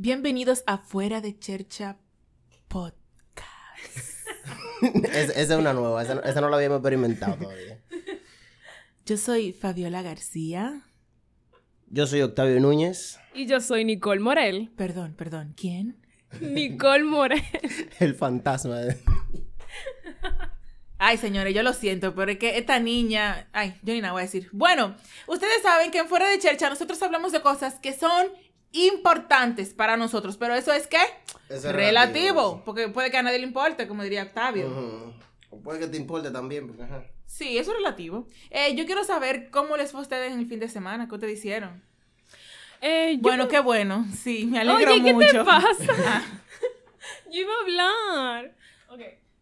Bienvenidos a Fuera de Chercha Podcast. Es- esa es una nueva, esa, no- esa no la habíamos experimentado todavía. Yo soy Fabiola García. Yo soy Octavio Núñez, Y yo soy Nicole Morel. Perdón, perdón, ¿quién? Nicole Morel. el fantasma de... Ay, señores, yo lo siento, pero es que esta niña. Ay, yo ni nada voy a decir. Bueno, ustedes saben que en Fuera de Chercha nosotros hablamos de cosas que son importantes para nosotros, pero eso es que es relativo, porque puede que a nadie le importe, como diría Octavio. O puede que te importe también, porque ajá. Sí, eso es relativo. Eh, yo quiero saber cómo les fue a ustedes en el fin de semana, qué ustedes hicieron. Eh, yo- Bueno, qué bueno, sí, me alegro Oye, ¿qué mucho. te pasa? yo iba a hablar.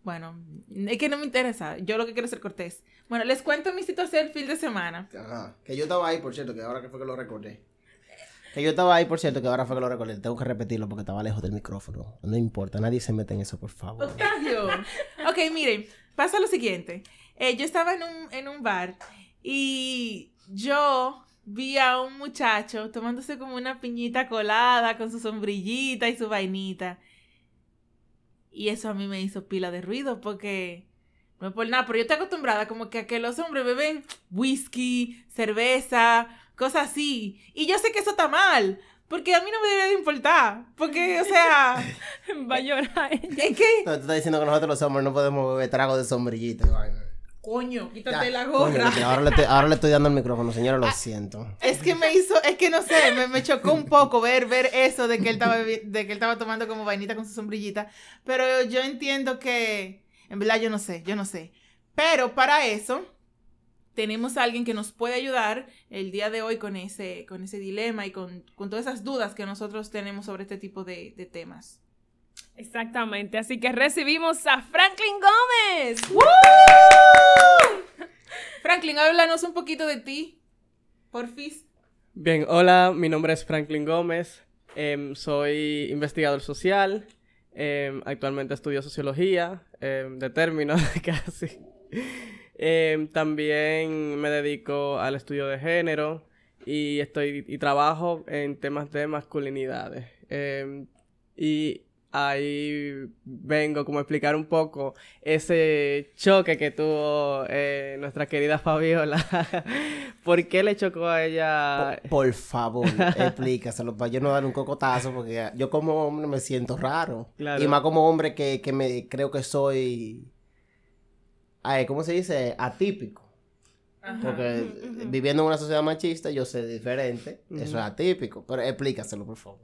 Bueno, es que no me interesa, yo lo que quiero es ser cortés. Bueno, les cuento mi situación el fin de semana. Ajá. Que yo estaba ahí, por cierto, que ahora que fue que lo recordé. Que yo estaba ahí, por cierto, que ahora fue que lo recordé. Tengo que repetirlo porque estaba lejos del micrófono. No importa, nadie se mete en eso, por favor. Octavio. Ok, miren, pasa lo siguiente. Eh, yo estaba en un, en un bar y yo vi a un muchacho tomándose como una piñita colada con su sombrillita y su vainita. Y eso a mí me hizo pila de ruido porque no es por nada, pero yo estoy acostumbrada como que a que los hombres beben whisky, cerveza, cosas así. Y yo sé que eso está mal, porque a mí no me debería de importar. Porque, o sea, Va a llorar ella. es que... Tú estás diciendo que nosotros los hombres no podemos beber trago de sombrillita. Coño, quítate Ya, la gorra. ahora, le estoy, ahora le estoy dando el micrófono, señora, lo siento. Es que me hizo, es que no sé, me, me chocó un poco ver, ver eso de que él estaba de que él estaba tomando como vainita con su sombrillita. Pero yo entiendo que, en verdad yo no sé, yo no sé. Pero para eso tenemos a alguien que nos puede ayudar el día de hoy con ese, con ese dilema y con, con todas esas dudas que nosotros tenemos sobre este tipo de, de temas. Exactamente. Así que recibimos a Franklin Gómez. Franklin, háblanos un poquito de ti, porfis. Bien, hola, mi nombre es Franklin Gómez, em, soy investigador social, em, actualmente estudio sociología, em, de términos casi. Em, también me dedico al estudio de género y estoy y trabajo en temas de masculinidades. Em, y ahí vengo como a explicar un poco ese choque que tuvo eh, nuestra querida Fabiola. ¿Por qué le chocó a ella? Por, por favor, explícaselo para yo no dar un cocotazo porque yo como hombre me siento raro. Claro. Y más como hombre que, que me creo que soy, ay, ¿cómo se dice? Atípico. Porque viviendo en una sociedad machista yo sé diferente. Eso es atípico. Pero explícaselo, por favor.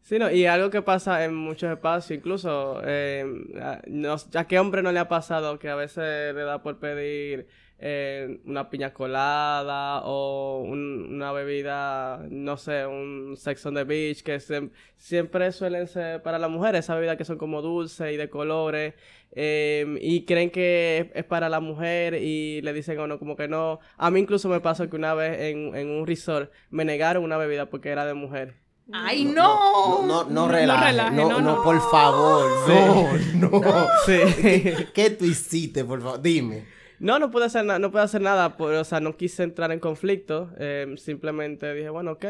Sí, no, y algo que pasa en muchos espacios, incluso, eh, a, no- ¿a qué hombre no le ha pasado que a veces le da por pedir eh, una piña colada o un- una bebida, no sé, un sex on the beach, que siem- siempre suelen ser para las mujeres, esas bebidas que son como dulces y de colores, eh, y creen que es, es para la mujer y le dicen a uno como que no. A mí incluso me pasó que una vez en, en un resort me negaron una bebida porque era de mujer. ¡Ay, No, no! no, no, no no relaje. relaje, No, no, no, no. por favor. No, no. Sí. ¿Qué tú hiciste, por favor? Dime. No, no pude hacer nada, no pude hacer nada, por- o sea, no quise entrar en conflicto, eh, simplemente dije, bueno, ok,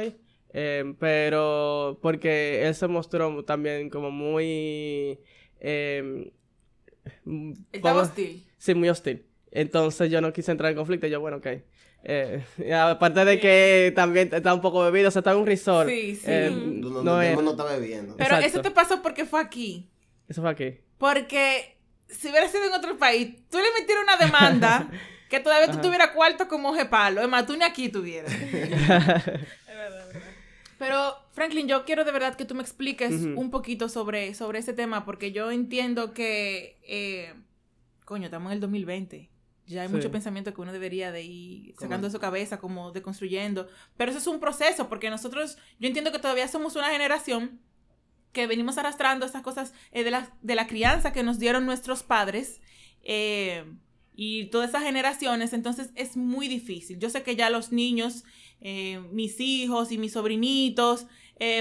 eh, pero porque él se mostró también como muy... eh, Estaba hostil. Sí, muy hostil. Entonces yo no quise entrar en conflicto, y yo, bueno, ok. Eh, y aparte de que también estaba un poco bebido, o sea, estaba en un resort. Sí, sí. eh, no mundo está bebiendo. Pero Exacto. eso te pasó porque fue aquí. Eso fue aquí. Porque si hubiera sido en otro país, tú le metieras una demanda que todavía tú tuvieras cuarto como palo. Es más, tú ni aquí tuvieras. Pero, Franklin, yo quiero de verdad que tú me expliques Ujú. un poquito sobre, sobre ese tema, porque yo entiendo que, eh, coño, estamos en el 2020. Ya hay Sí. mucho pensamiento que uno debería de ir sacando de su cabeza, como deconstruyendo. Pero eso es un proceso, porque nosotros, yo entiendo que todavía somos una generación que venimos arrastrando estas cosas eh, de, la, de la crianza que nos dieron nuestros padres eh, y todas esas generaciones, entonces es muy difícil. Yo sé que ya los niños, eh, mis hijos y mis sobrinitos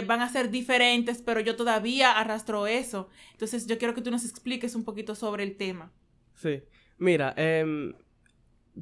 van a ser diferentes, pero yo todavía arrastro eso. Entonces yo quiero que tú nos expliques un poquito sobre el tema. Sí. Mira, em,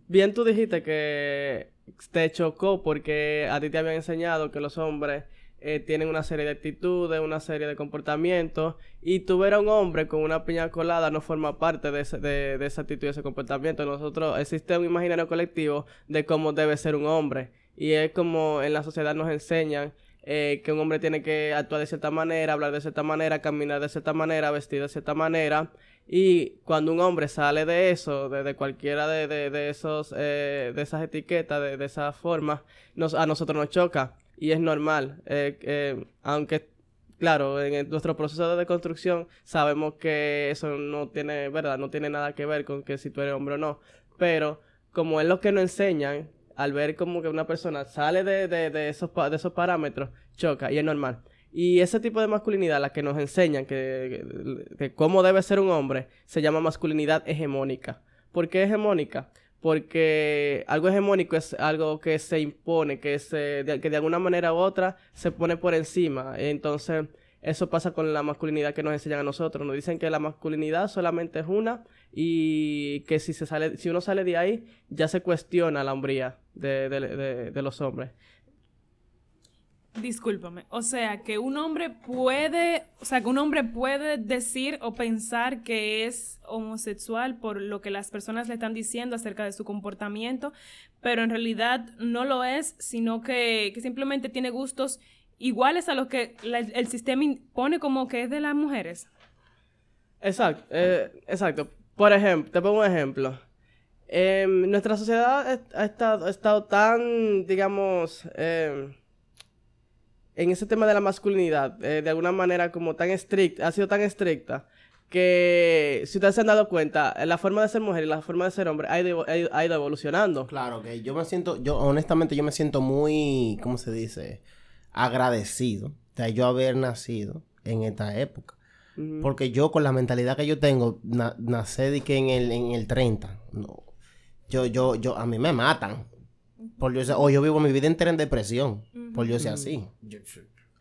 bien tú dijiste que te chocó porque a ti te habían enseñado que los hombres eh, tienen una serie de actitudes, una serie de comportamientos, y tú ver a un hombre con una piña colada no forma parte de, ese, de, de esa actitud y ese comportamiento. Nosotros, existe un imaginario colectivo de cómo debe ser un hombre, y es como en la sociedad nos enseñan eh, que un hombre tiene que actuar de cierta manera, hablar de cierta manera, caminar de cierta manera, vestir de cierta manera. Y cuando un hombre sale de eso, de, cualquiera de, de, esos, eh, de esas etiquetas, de, de esa forma, nos, a nosotros nos choca. Y es normal. Eh, aunque, claro, en nuestro proceso de deconstrucción sabemos que eso no tiene, ¿verdad? No tiene nada que ver con que si tú eres hombre o no. Pero como es lo que nos enseñan, al ver como que una persona sale de, de, esos, de esos parámetros, choca y es normal. Y ese tipo de masculinidad, la que nos enseñan que, cómo debe ser un hombre, se llama masculinidad hegemónica. ¿Por qué hegemónica? Porque algo hegemónico es algo que se impone, que, se, que de alguna manera u otra se pone por encima. Entonces, eso pasa con la masculinidad que nos enseñan a nosotros. Nos dicen que la masculinidad solamente es una y que si, se sale, si uno sale de ahí, ya se cuestiona la hombría de, de, de, los hombres. Discúlpame, o sea, que un hombre puede, o sea, que un hombre puede decir o pensar que es homosexual por lo que las personas le están diciendo acerca de su comportamiento, pero en realidad no lo es, sino que, que simplemente tiene gustos iguales a los que el sistema impone como que es de las mujeres. Exacto, eh, exacto. Por ejemplo, te pongo un ejemplo. Em, nuestra sociedad ha estado, ha estado tan, digamos, em, en ese tema de la masculinidad, eh, de alguna manera como tan estricta, ha sido tan estricta, que si ustedes se han dado cuenta, la forma de ser mujer y la forma de ser hombre ha ido, ha ido evolucionando. Claro, que yo me siento, yo honestamente yo me siento muy, ¿cómo se dice? agradecido de yo haber nacido en esta época. Porque yo con la mentalidad que yo tengo, nací de que en el, en el 30. No. Yo, yo, yo, a mí me matan. Por yo, o yo vivo mi vida entera en depresión. Por yo ser así.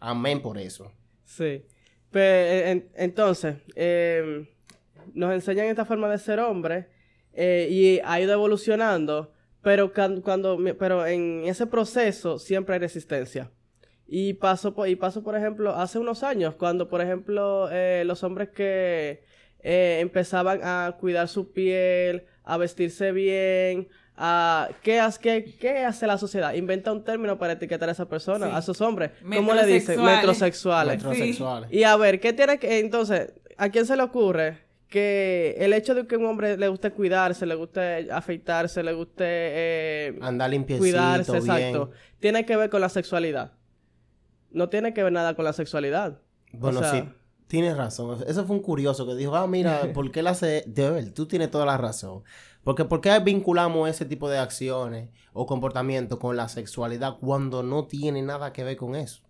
amén por eso. Sí. Pues, entonces, em, nos enseñan esta forma de ser hombre eh, y ha ido evolucionando, pero cuando, pero en ese proceso siempre hay resistencia. Y pasó, por, y pasó, por ejemplo, hace unos años, cuando, por ejemplo, eh, los hombres que eh, empezaban a cuidar su piel, a vestirse bien, ¿qué, hace, qué, hace la sociedad? Inventa un término para etiquetar a esa persona, a esos hombres. ¿Cómo le dice? Metrosexuales. Metrosexuales. Y a ver, ¿qué tiene que...? Entonces, ¿a quién se le ocurre que el hecho de que un hombre le guste cuidarse, le guste afeitarse, le guste... Eh, Andar limpiecito, Cuidarse, exacto. Tiene que ver con la sexualidad no tiene que ver nada con la sexualidad. Bueno, sí, tienes razón. Eso fue un curioso que dijo, ah, mira, ¿por qué la hace? De ver, tú tienes toda la razón. Porque ¿por qué vinculamos ese tipo de acciones o comportamientos con la sexualidad cuando no tiene nada que ver con eso?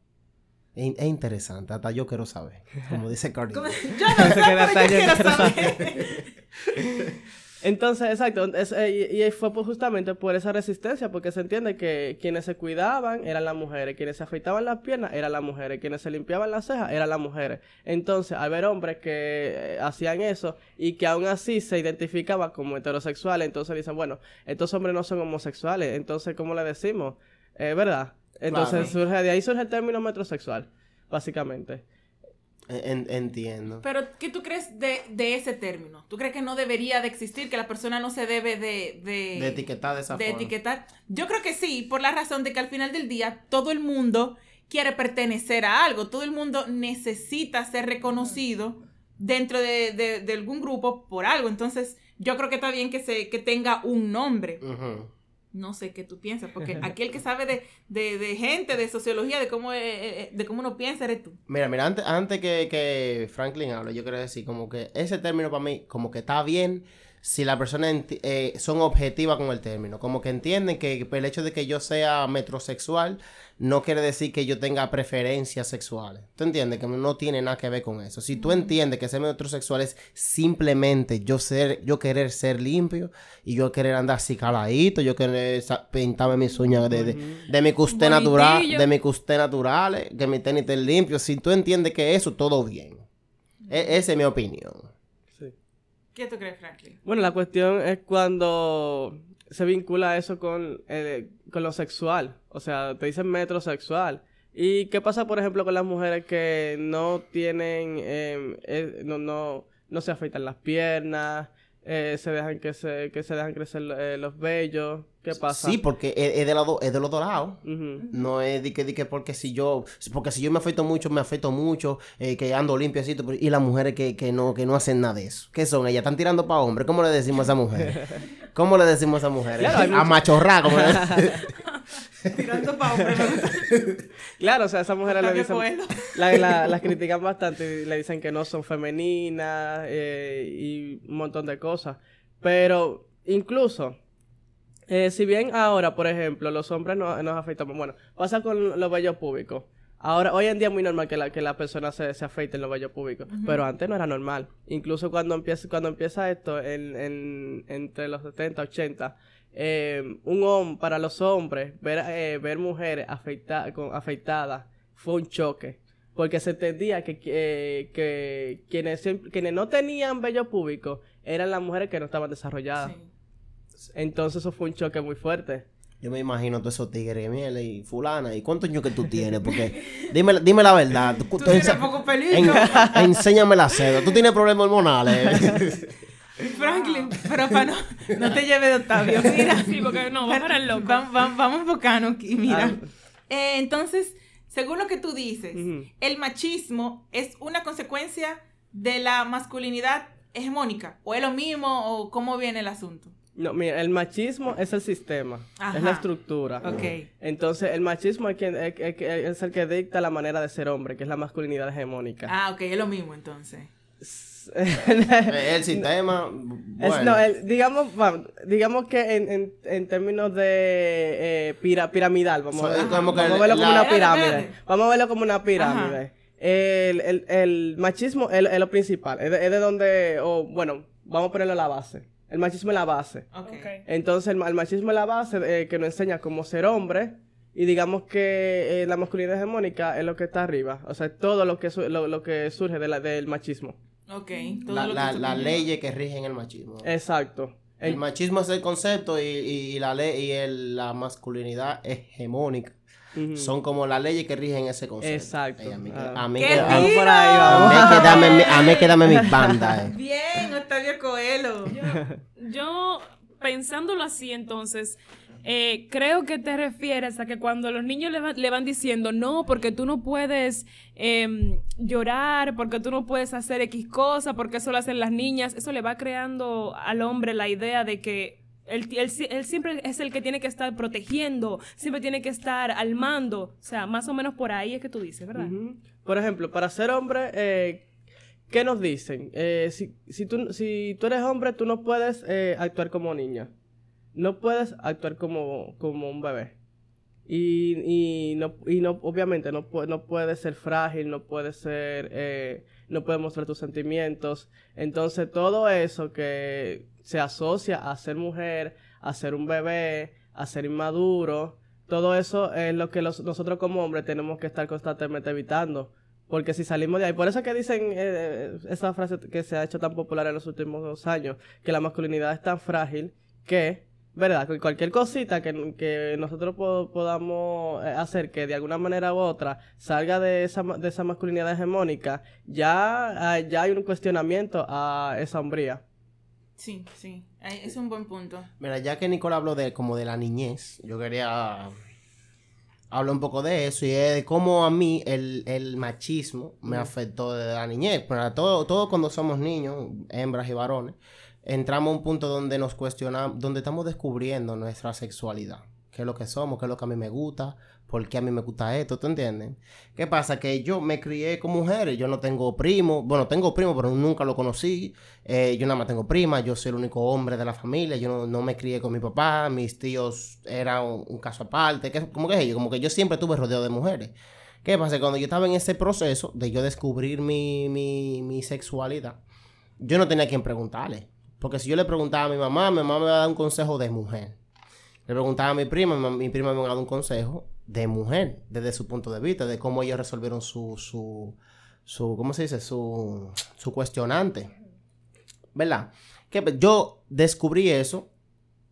Es, interesante, hasta yo quiero saber, como dice Cardi. yo no sé, pero yo quiero saber. Entonces, exacto, eh, y, fue justamente por esa resistencia, porque se entiende que quienes se cuidaban eran las mujeres, quienes se afeitaban las piernas eran las mujeres, quienes se limpiaban las cejas eran las mujeres. Entonces, al ver hombres que eh, hacían eso y que aún así se identificaban como heterosexuales, entonces dicen, bueno, estos hombres no son homosexuales, entonces, ¿cómo le decimos? Eh, ¿Verdad? Entonces, surge, de ahí surge el término metrosexual, básicamente entiendo. Pero, ¿qué tú crees de, de, ese término? ¿Tú crees que no debería de existir, que la persona no se debe de... De, de etiquetar de esa de etiquetar. Yo creo que sí, por la razón de que al final del día todo el mundo quiere pertenecer a algo, todo el mundo necesita ser reconocido dentro de, de algún grupo por algo. Entonces, yo creo que está bien que, se, que tenga un nombre. No sé qué tú piensas, porque aquí el que sabe de, de, de gente, de sociología, de cómo, eh, eh, eh, de cómo uno piensa, eres tú. Mira, mira, antes, antes que, que Franklin hable, yo quiero decir como que ese término para mí, como que está bien si la persona eh, son objetivas con el término. Como que entienden que el hecho de que yo sea metrosexual no quiere decir que yo tenga preferencias sexuales. ¿Tú entiendes? Que no tiene nada que ver con eso. Si tú entiendes que ser metrosexual es simplemente yo ser, yo querer ser limpio y yo querer andar así caladito, yo querer pintarme mis uñas de, de, mi custé natural, de mi custé natural, que mi tenis esté limpio. Si tú entiendes que eso, todo bien. E, esa es mi opinión. ¿Qué tú crees, Franklin? Bueno, la cuestión es cuando se vincula eso con, eh, con lo sexual. O sea, te dicen metrosexual. ¿Y qué pasa, por ejemplo, con las mujeres que no tienen, em, eh, no, no, no se afeitan las piernas, eh, se dejan que se, que se dejan crecer eh, los vellos? ¿Qué pasa? Sí, porque es, es de, lado, es de los dos lados. No es de que, de que porque si yo, porque si yo me afeito mucho, me afeito mucho, eh, que ando limpio así, y las mujeres que, que no, que no hacen nada de eso. ¿Qué son? Ellas están tirando para hombres. ¿Cómo le decimos a esa mujer? ¿Cómo le decimos a esa mujer? Claro, hay a machorra, como le- Tirando pa' hombre. Claro, o sea, esas mujeres le Octavio dicen... La- la- las critican bastante y le dicen que no son femeninas eh, y un montón de cosas. Pero incluso, eh, si bien ahora, por ejemplo, los hombres no, nos afeitamos, bueno, pasa con los vellos públicos. Ahora, hoy en día es muy normal que la, que la persona se, se afeiten los vellos públicos, pero antes no era normal. Incluso cuando empieza, cuando empieza esto, en, en- entre los 70, 80, eh, un hombre, para los hombres, ver, eh, ver mujeres afeita- con- afeitadas fue un choque. Porque se entendía que, que, que quienes, quienes no tenían vello público eran las mujeres que no estaban desarrolladas. Entonces eso fue un choque muy fuerte. Yo me imagino todos esos tigres, miel y fulana. ¿Y cuántos años que tú tienes? Porque dime, dime la verdad. Tú, Tú tú tienes poco en- enséñame la seda. Tú tienes problemas hormonales. Franklin, pero para no, no te lleves de Octavio. Mira. Sí, porque no, vamos para el loco. Va- va- vamos enfocando aquí, mira. Ah. Eh, entonces, según lo que tú dices, el machismo es una consecuencia de la masculinidad hegemónica. ¿O es lo mismo o cómo viene el asunto? No, mira, el machismo es el sistema, Ajá. es la estructura. Ok. Entonces, el machismo es, quien, es, es- es el que dicta la manera de ser hombre, que es la masculinidad hegemónica. Ah, ok, es lo mismo entonces. El sistema. Es- Bueno. no, el- digamos, vamos, digamos que en, en, en términos de eh, pira- piramidal, vamos, So, a, que vamos a verlo la- como una pirámide. Vamos a verlo como una pirámide. El, el, el machismo es, es lo principal, es de, es de donde, o bueno, vamos a ponerlo a la base. El machismo es la base. Entonces, el, ma- el machismo es la base eh, que nos enseña cómo ser hombre. Y digamos que eh, la masculinidad hegemónica es lo que está arriba. O sea, es todo lo que, su- lo, lo que surge de la- del machismo. Ok. todo La- lo que la- las conlleva. leyes que rigen el machismo. Exacto. El El- machismo es el concepto y, y la ley y el- la masculinidad hegemónica son como las leyes que rigen ese concepto. Exacto. Ey, a mí, que- Ah. a mí ¡Qué que- a- Vamos por ahí, a mí que dame mi- a mí que dame mis bandas. eh. Bien, Octavio Coelho. Yo, pensándolo así, entonces, eh, creo que te refieres a que cuando los niños le, va- le van diciendo, no, porque tú no puedes em, llorar, porque tú no puedes hacer X cosa, porque eso lo hacen las niñas, eso le va creando al hombre la idea de que él, él si- él siempre es el que tiene que estar protegiendo, siempre tiene que estar al mando. O sea, más o menos por ahí es que tú dices, ¿verdad? Por ejemplo, para ser hombre, eh, ¿qué nos dicen? Eh, si, si, tú, si tú eres hombre, tú no puedes eh, actuar como niña. No puedes actuar como, como un bebé. Y, y, no, y no, obviamente no, no puedes ser frágil, no puedes ser, eh, no puedes mostrar tus sentimientos. Entonces todo eso que se asocia a ser mujer, a ser un bebé, a ser inmaduro, todo eso es lo que nosotros como hombres tenemos que estar constantemente evitando. Porque si salimos de ahí, por eso es que dicen eh, esa frase que se ha hecho tan popular en los últimos dos años, que la masculinidad es tan frágil que, ¿verdad? Que cualquier cosita que, que nosotros po- podamos eh, hacer que de alguna manera u otra salga de esa, de esa masculinidad hegemónica, ya, ah, ya hay un cuestionamiento a esa hombría. Sí, sí. Es un buen punto. Mira, ya que Nicole habló de como de la niñez, yo quería hablar un poco de eso y es de cómo a mí el, el machismo me afectó desde la niñez. Pero todo, todo cuando somos niños, hembras y varones, entramos a un punto donde nos cuestionamos, donde estamos descubriendo nuestra sexualidad. ¿Qué es lo que somos? ¿Qué es lo que a mí me gusta? ¿Por qué a mí me gusta esto? ¿Tú entiendes? ¿Qué pasa? Que yo me crié con mujeres. Yo no tengo primo. Bueno, tengo primo, pero nunca lo conocí. Eh, yo nada más tengo prima. Yo soy el único hombre de la familia. Yo no, me crié con mi papá. Mis tíos eran un, caso aparte. ¿Qué, ¿Cómo que es ello? Como que yo siempre estuve rodeado de mujeres. ¿Qué pasa? Cuando yo estaba en ese proceso de yo descubrir mi, mi, mi sexualidad, yo no tenía a quien preguntarle. Porque si yo le preguntaba a mi mamá, mi mamá me iba a dar un consejo de mujer. Le preguntaba a mi prima, mi, prima me iba a dar un consejo de mujer, desde su punto de vista, de cómo ellos resolvieron su, su, su ¿cómo se dice? Su, su cuestionante. ¿Verdad? Que pues, yo descubrí eso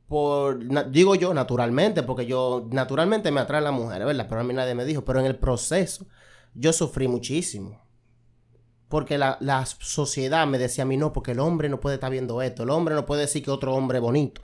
por, digo yo, naturalmente, porque yo, naturalmente me atraen las mujeres, ¿verdad? Pero a mí nadie me dijo, pero en el proceso yo sufrí muchísimo. Porque la, la sociedad me decía a mí, no, porque el hombre no puede estar viendo esto, el hombre no puede decir que otro hombre es bonito.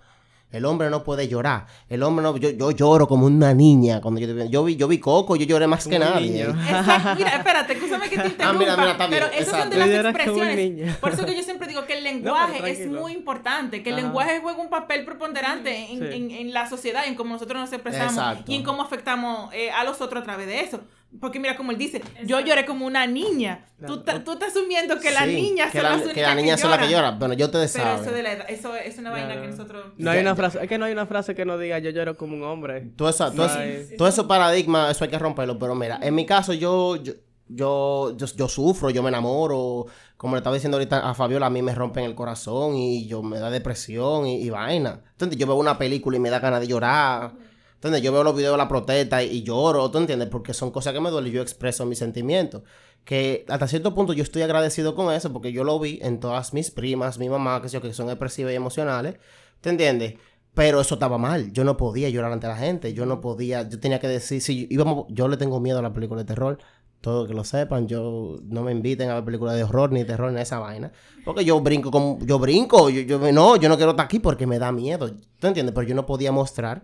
El hombre no puede llorar. El hombre no. Yo, yo lloro como una niña. Cuando yo, yo vi, yo vi Coco, yo lloré más que nadie. Exacto, mira, espérate, escúchame que te interrumpa. Ah, mira, mira, está bien, pero esas son exacto. de las expresiones. Por eso que yo siempre digo que el lenguaje es muy importante, que el Ajá. lenguaje juega un papel preponderante en, Sí. en- en la sociedad, en cómo nosotros nos expresamos Exacto. y en cómo afectamos eh, a los otros a través de eso. Porque mira, como él dice, yo lloré como una niña. Tú, tú estás asumiendo que las Sí, niñas que son la- las únicas Que las niñas son las que lloran. Bueno, yo te Pero saben. eso, de la edad, eso es una vaina Claro. que nosotros... No hay Ya, una ya. frase, es que no hay una frase que no diga yo lloro como un hombre. Todo eso, todo, Sí, eso- sí, todo esos paradigmas, eso hay que romperlo. Pero mira, en mi caso, yo, yo, yo, yo, yo sufro, yo me enamoro. Como le estaba diciendo ahorita a Fabiola, a mí me rompen el corazón y yo me da depresión y, y vaina. Entonces, yo veo una película y me da ganas de llorar. Entonces, yo veo los videos de la protesta y, lloro, ¿tú entiendes? Porque son cosas que me duelen y yo expreso mis sentimientos. Que hasta cierto punto yo estoy agradecido con eso porque yo lo vi en todas mis primas, mi mamá, que, son expresivas y emocionales. ¿Te entiendes? Pero eso estaba mal. Yo no podía llorar ante la gente. Yo no podía. Yo tenía que decir. Si íbamos, yo le tengo miedo a la película de terror. Todo que lo sepan. Yo no me inviten a ver películas de horror ni terror ni esa vaina. Porque yo brinco como. Yo brinco. Yo- no, yo no quiero estar aquí porque me da miedo. ¿Tú entiendes? Pero yo no podía mostrar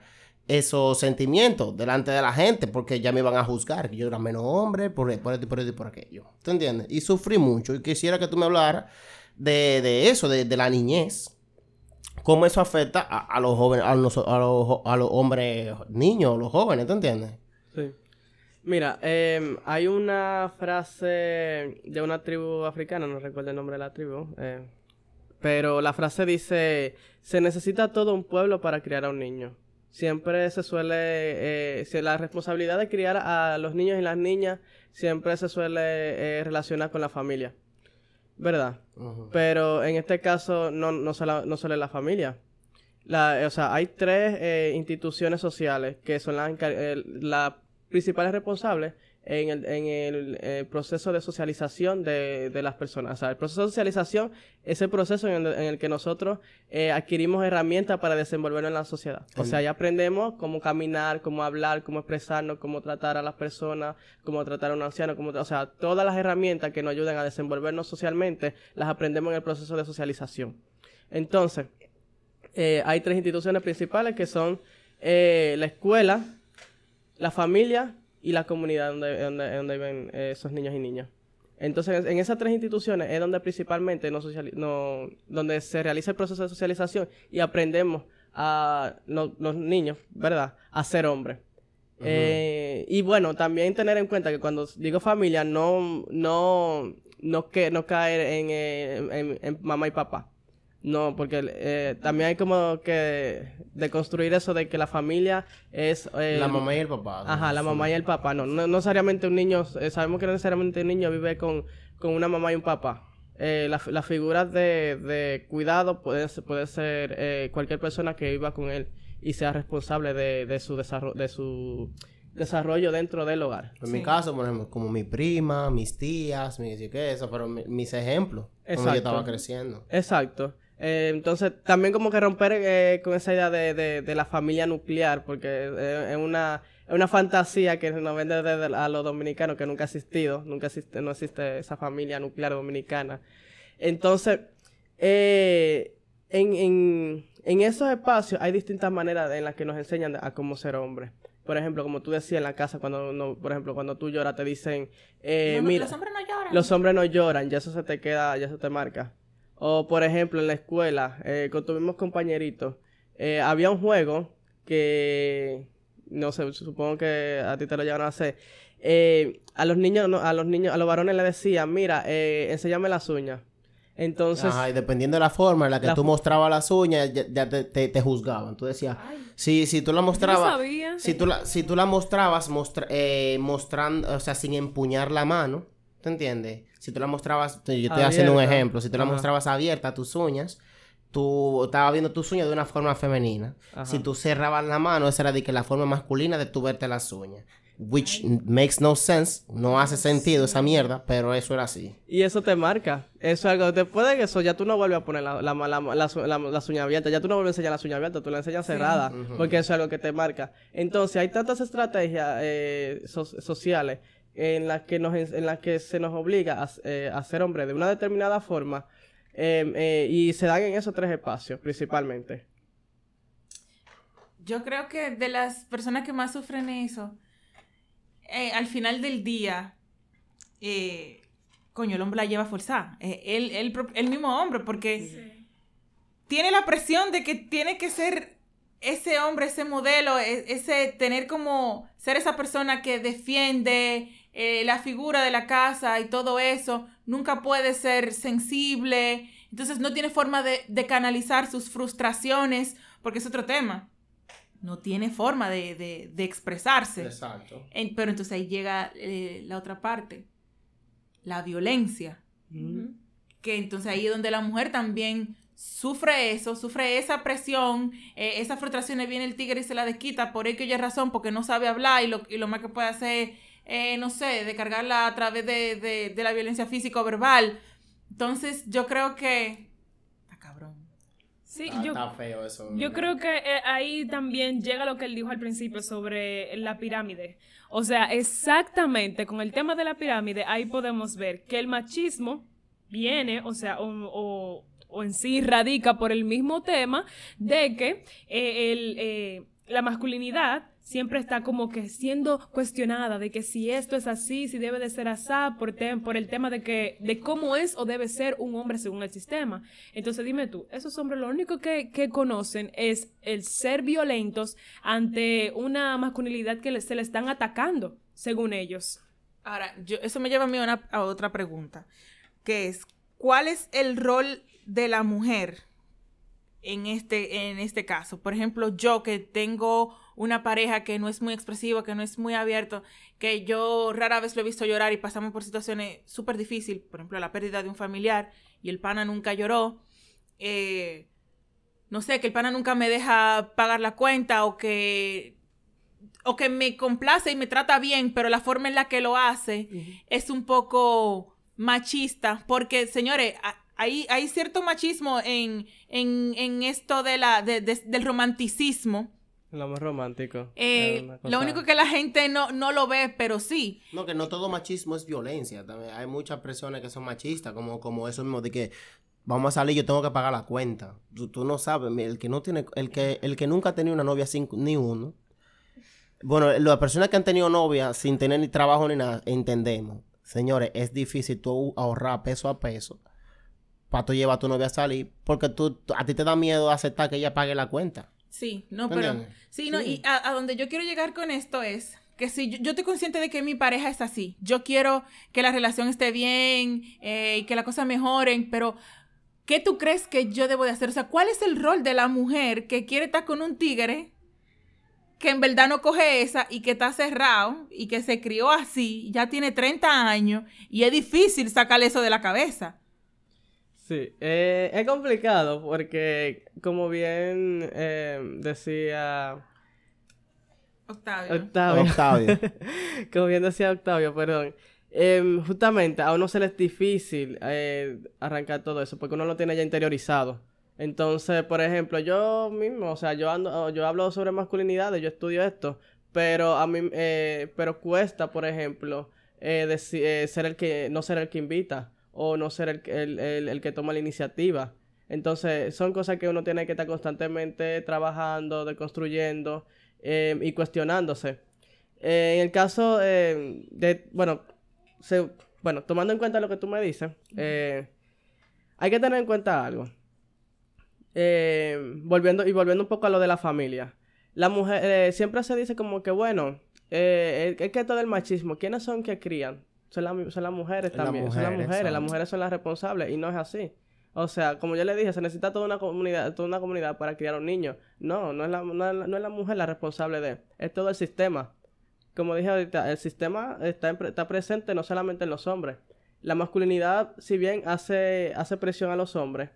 esos sentimientos delante de la gente porque ya me iban a juzgar. Yo era menos hombre por, por esto por esto y por aquello. ¿Tú entiendes? Y sufrí mucho. Y quisiera que tú me hablaras de, de eso, de, la niñez cómo eso afecta a, los jóvenes, a los, a los, a los hombres niños, los jóvenes, ¿tú entiendes? Sí. Mira, em, hay una frase de una tribu africana, no recuerdo el nombre de la tribu, eh, pero la frase dice, se necesita todo un pueblo para criar a un niño. Siempre se suele, eh, si la responsabilidad de criar a los niños y las niñas siempre se suele eh, relacionar con la familia, ¿verdad? Pero en este caso no, no, solo, no solo la familia. La, o sea, hay tres eh, instituciones sociales que son eh, las principales responsables en el, en el, eh, proceso de socialización de, de las personas. O sea, el proceso de socialización es el proceso en el, en el que nosotros eh, adquirimos herramientas para desenvolvernos en la sociedad. O sea, ya aprendemos cómo caminar, cómo hablar, cómo expresarnos, cómo tratar a las personas, cómo tratar a un anciano, cómo o sea, todas las herramientas que nos ayuden a desenvolvernos socialmente, las aprendemos en el proceso de socialización. Entonces, eh, hay tres instituciones principales que son eh, la escuela, la familia y la comunidad donde, donde, donde viven eh, esos niños y niñas. Entonces, en esas tres instituciones es donde principalmente sociali- no- donde se realiza el proceso de socialización y aprendemos a lo- los niños, ¿verdad?, a ser hombres. Eh, y bueno, también tener en cuenta que cuando digo familia, no, no, no, que, no caer en, eh, en- en mamá y papá. No, porque eh, también hay como que deconstruir eso de que la familia es... eh, la mamá y el papá. Ajá, la mamá y el papá. No, no, no necesariamente un niño, eh, sabemos que no necesariamente un niño vive con, con una mamá y un papá. Eh, la- las figuras de, de cuidado puede, ser- puede ser eh, cualquier persona que viva con él y sea responsable de, de su desarrollo, de su desarrollo dentro del hogar. En mi caso, por ejemplo, como mi prima, mis tías, mis que eso, pero mi- mis ejemplos, cuando yo Exacto. estaba creciendo. Exacto. Eh, entonces, también como que romper eh, con esa idea de, de, de la familia nuclear, porque eh, es una, es una fantasía que nos vende desde a los dominicanos que nunca ha existido, nunca existe, no existe esa familia nuclear dominicana. Entonces, eh, en, en, en esos espacios hay distintas maneras en las que nos enseñan a cómo ser hombres. Por ejemplo, como tú decías en la casa, cuando no, por ejemplo, cuando tú lloras, te dicen, eh, no, mira, los hombres no lloran. los hombres no lloran, ya eso se te queda, ya eso te marca. O por ejemplo, en la escuela, eh, con tus mismos compañeritos, eh, había un juego que, no sé, supongo que a ti te lo llevan a hacer. Eh, a los niños, no, a los niños, a los varones le decían, mira, eh, enséñame las uñas. Entonces, Ajá, y dependiendo de la forma en la que La tú mostrabas las uñas, ya, ya te, te- te juzgaban. Tú decías, si, si tú la mostrabas, sabía. si tú la, si tú la mostrabas mostra- eh, mostrando, o sea, sin empuñar la mano, ¿te entiendes? Si tú la mostrabas, yo estoy haciendo un Abierta. ejemplo, si tú la Ajá. mostrabas abierta tus uñas, tú estabas viendo tus uñas de una forma femenina. Ajá. Si tú cerrabas la mano, esa era de que la forma masculina de tú verte las uñas. which makes no sense, no hace sentido esa mierda, pero eso era así. Y eso te marca. Eso es algo, después de eso ya tú no vuelves a poner la, la, la, la, las uñas abiertas, ya tú no vuelves a enseñar las uñas abiertas, tú las enseñas cerradas, porque eso es algo que te marca. Entonces hay tantas estrategias eh, sociales en las que nos en las que se nos obliga a, eh, a ser hombre de una determinada forma em, eh, y se dan en esos tres espacios principalmente. Yo creo que de las personas que más sufren eso eh, al final del día, eh, coño, el hombre la lleva forzada. Eh, él, el mismo hombre, porque tiene la presión de que tiene que ser ese hombre, ese modelo, e, ese tener como ser esa persona que defiende la figura de la casa y todo eso. Nunca puede ser sensible. Entonces no tiene forma de, de canalizar sus frustraciones, porque es otro tema no tiene forma de, expresarse. Exacto. pero entonces ahí llega eh, la otra parte, la violencia. Que entonces ahí es donde la mujer también sufre eso, sufre esa presión, eh, esa frustración, viene el tigre y se la desquita por ello y razón, porque no sabe hablar y lo, y lo más que puede hacer, eh, no sé, de cargarla a través de, de la violencia física o verbal. Entonces yo creo que Sí, yo, feo eso. Yo creo que eh, ahí también llega lo que él dijo al principio sobre la pirámide. O sea, exactamente con el tema de la pirámide, ahí podemos ver que el machismo viene, o sea, o, en sí radica por el mismo tema de que eh, el, eh, la masculinidad siempre está como que siendo cuestionada de que si esto es así, si debe de ser así, por, por el tema de que de cómo es o debe ser un hombre según el sistema. Entonces dime tú, esos hombres lo único que, conocen es el ser violentos ante una masculinidad que se le están atacando, según ellos. Ahora, yo, eso me lleva a mí a otra pregunta, que es, ¿cuál es el rol de la mujer en este, en este caso? Por ejemplo, yo que tengo una pareja que no es muy expresiva, que no es muy abierto, que yo rara vez lo he visto llorar y pasamos por situaciones súper difíciles, por ejemplo, la pérdida de un familiar y el pana nunca lloró, eh, no sé, que el pana nunca me deja pagar la cuenta o que o que me complace y me trata bien, pero la forma en la que lo hace es un poco machista, porque señores, hay, hay cierto machismo en, en, esto de la, del romanticismo lo más romántico. Eh, lo único que la gente no, no lo ve, pero sí. No, que no todo machismo es violencia. También hay muchas personas que son machistas, como, como eso mismo de que vamos a salir, yo tengo que pagar la cuenta. Tú, no sabes, el que no tiene, el que, el que nunca ha tenido una novia sin ni uno. Bueno, las personas que han tenido novia sin tener ni trabajo ni nada, entendemos. Señores, es difícil tú ahorrar peso a peso para tú llevar a tu novia a salir, porque tú, a ti te da miedo aceptar que ella pague la cuenta. Sí, no, pero... Sí, no, y a, donde yo quiero llegar con esto es que si yo, estoy consciente de que mi pareja es así, yo quiero que la relación esté bien eh, y que las cosas mejoren, pero ¿qué tú crees que yo debo de hacer? O sea, ¿cuál es el rol de la mujer que quiere estar con un tigre que en verdad no coge esa y que está cerrado y que se crió así, ya tiene 30 años y es difícil sacarle eso de la cabeza? Sí, eh, es complicado porque, como bien eh, decía Octavio. Octavio. como bien decía Octavio, perdón. Em, justamente a uno se le es difícil eh, arrancar todo eso porque uno lo tiene ya interiorizado. Entonces, por ejemplo, yo mismo, o sea, yo ando, yo hablo sobre masculinidades, yo estudio esto, pero a mí, pero cuesta, por ejemplo, ser el que, no ser el que invita o no ser el, el, el, que toma la iniciativa. Entonces, son cosas que uno tiene que estar constantemente trabajando, deconstruyendo eh, y cuestionándose. Eh, en el caso eh, de, bueno, bueno, tomando en cuenta lo que tú me dices, hay que tener en cuenta algo. volviendo, y volviendo un poco a lo de la familia. La mujer, siempre se dice como que, bueno, es que todo el machismo, ¿quiénes son que crían? Son, las mujeres también. son las mujeres. Las mujeres son las responsables y no es así. O sea, como yo le dije, se necesita toda una comunidad, toda una comunidad para criar a un niño. No, no es la, no es la, mujer la responsable de, es todo el sistema. Como dije ahorita, el sistema está, está presente no solamente en los hombres. La masculinidad, si bien hace, hace presión a los hombres,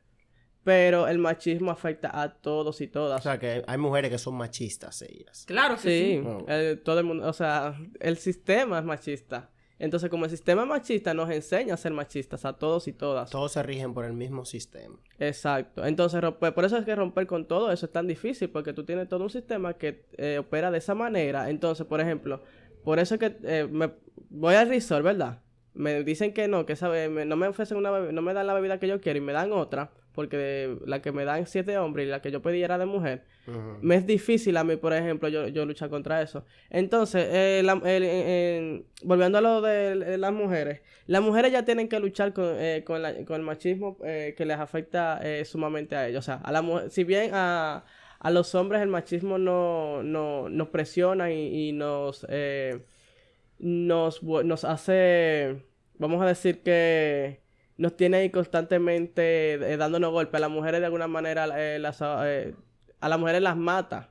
pero el machismo afecta a todos y O todas. sea, que hay mujeres que son machistas ellas. Claro que sí, sí. Oh. eh, todo el mundo, o sea, el sistema es machista. Entonces, como el sistema machista, nos enseña a ser machistas a todos y todas. Todos se rigen por el mismo sistema. Exacto. Entonces, romper, por eso es que romper con todo eso es tan difícil, porque tú tienes todo un sistema que eh, opera de esa manera. Entonces, por ejemplo, por eso es que eh, me voy al resort, ¿verdad? Me dicen que no, que esa me- no me ofrecen una no me dan la bebida que yo quiero y me dan otra, porque la que me dan siete hombres y la que yo pedí era de mujer. Me es difícil a mí, por ejemplo, yo, yo luchar contra eso. Entonces, eh, la- el- en- volviendo a lo de las mujeres, las mujeres ya tienen que luchar con, eh, con, la- con el machismo eh, que les afecta eh, sumamente a ellos. O sea, a la si bien a, a los hombres el machismo no, no, nos presiona y, y nos, eh, nos, nos hace, vamos a decir que nos tiene ahí constantemente eh, dándonos golpes. A las mujeres de alguna manera eh, las, eh, a las mujeres las mata.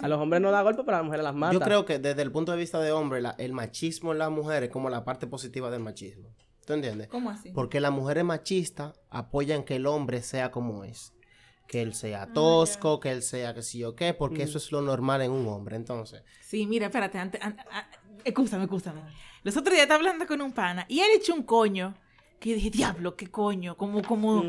A los hombres no da golpe, pero a las mujeres las mata. Yo creo que desde el punto de vista de hombre, la- el machismo en las mujeres es como la parte positiva del machismo. ¿Tú entiendes? ¿Cómo así? Porque las mujeres machistas apoyan que el hombre sea como es. Que él Ah, sea tosco, que él sea que sí yo qué, porque eso es lo normal en un hombre. Entonces, Sí, mira, espérate, antes, an- a- escúchame, escúchame. Los otros días estaba hablando con un pana y él echó un coño que dije, diablo, qué coño, como, como,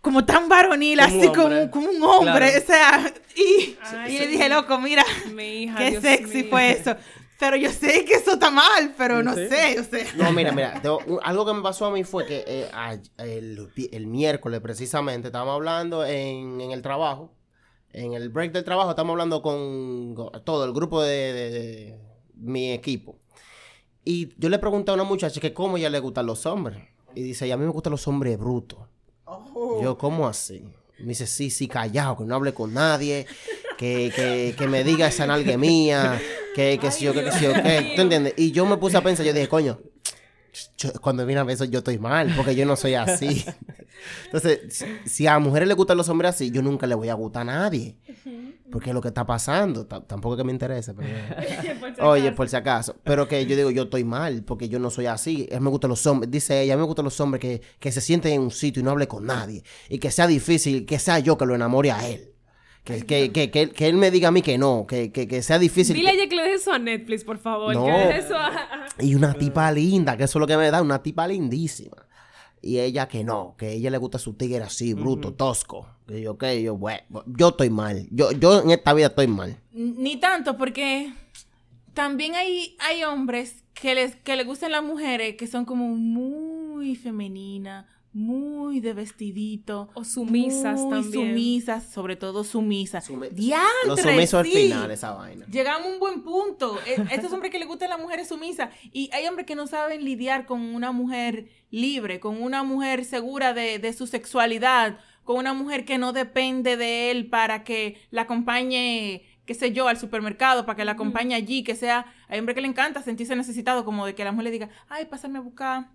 como tan varonil, Como así hombre. como, como un hombre, Claro. o sea, y, Ay, y le dije, loco, mira, Mi hija, qué Dios sexy mío. fue eso. Pero yo sé que eso está mal, pero no Sí. sé, o sea. no, mira, mira, algo que me pasó a mí fue que eh, el, el miércoles precisamente estábamos hablando en, en el trabajo, en el break del trabajo, estamos hablando con, con todo el grupo de, de- de mi equipo. Y yo le pregunté a una muchacha que cómo ella le gustan los hombres. Y dice, y a mí me gustan los hombres brutos. Yo, ¿cómo así? Me dice, sí, sí, callado, que no hable con nadie, que, que, que me diga esa nalga mía, que, que si yo, que, que si yo, que, ¿tú entiendes? Y yo me puse a pensar, yo dije, coño, yo- cuando viene a ver eso yo estoy mal, porque yo no soy así. Entonces, si, si a mujeres les gustan los hombres así, yo nunca le voy a gustar a nadie. Porque es lo que está pasando. Ta- Tampoco es que me interese, pero... Por si Oye, por si acaso. Pero que yo digo, yo estoy mal, porque yo no soy así. A mí me gustan los hombres, dice ella, a mí me gustan los hombres que, que se sienten en un sitio y no hable con nadie. Y que sea difícil, que sea yo que lo enamore a él. Que, que, que, que, él- que él me diga a mí que no, que, que, que sea difícil. Dile a que- ella que le deje eso a Netflix, por favor. No. Que le deje eso a- Y una tipa linda, que eso es lo que me da, una tipa lindísima. Y ella que no, que a ella le gusta su tigre así, bruto, tosco. Y yo, que yo, bueno, yo estoy mal. Yo, yo en esta vida estoy mal. Ni tanto, porque también hay, hay hombres que les, que les gustan las mujeres que son como muy femeninas, muy de vestidito. O sumisas muy también. sumisas, sobre todo sumisas. Sumi- ¡Diantre, Los sumisos al final, esa vaina. Llegamos a un buen punto. E- Estos hombres que les gustan las mujeres sumisas. Y hay hombres que no saben lidiar con una mujer libre, con una mujer segura de, de su sexualidad, con una mujer que no depende de él para que la acompañe, qué sé yo, al supermercado, para que la acompañe allí, que sea... Hay hombres que le encanta sentirse necesitado, como de que la mujer le diga, ay, pásame a buscar.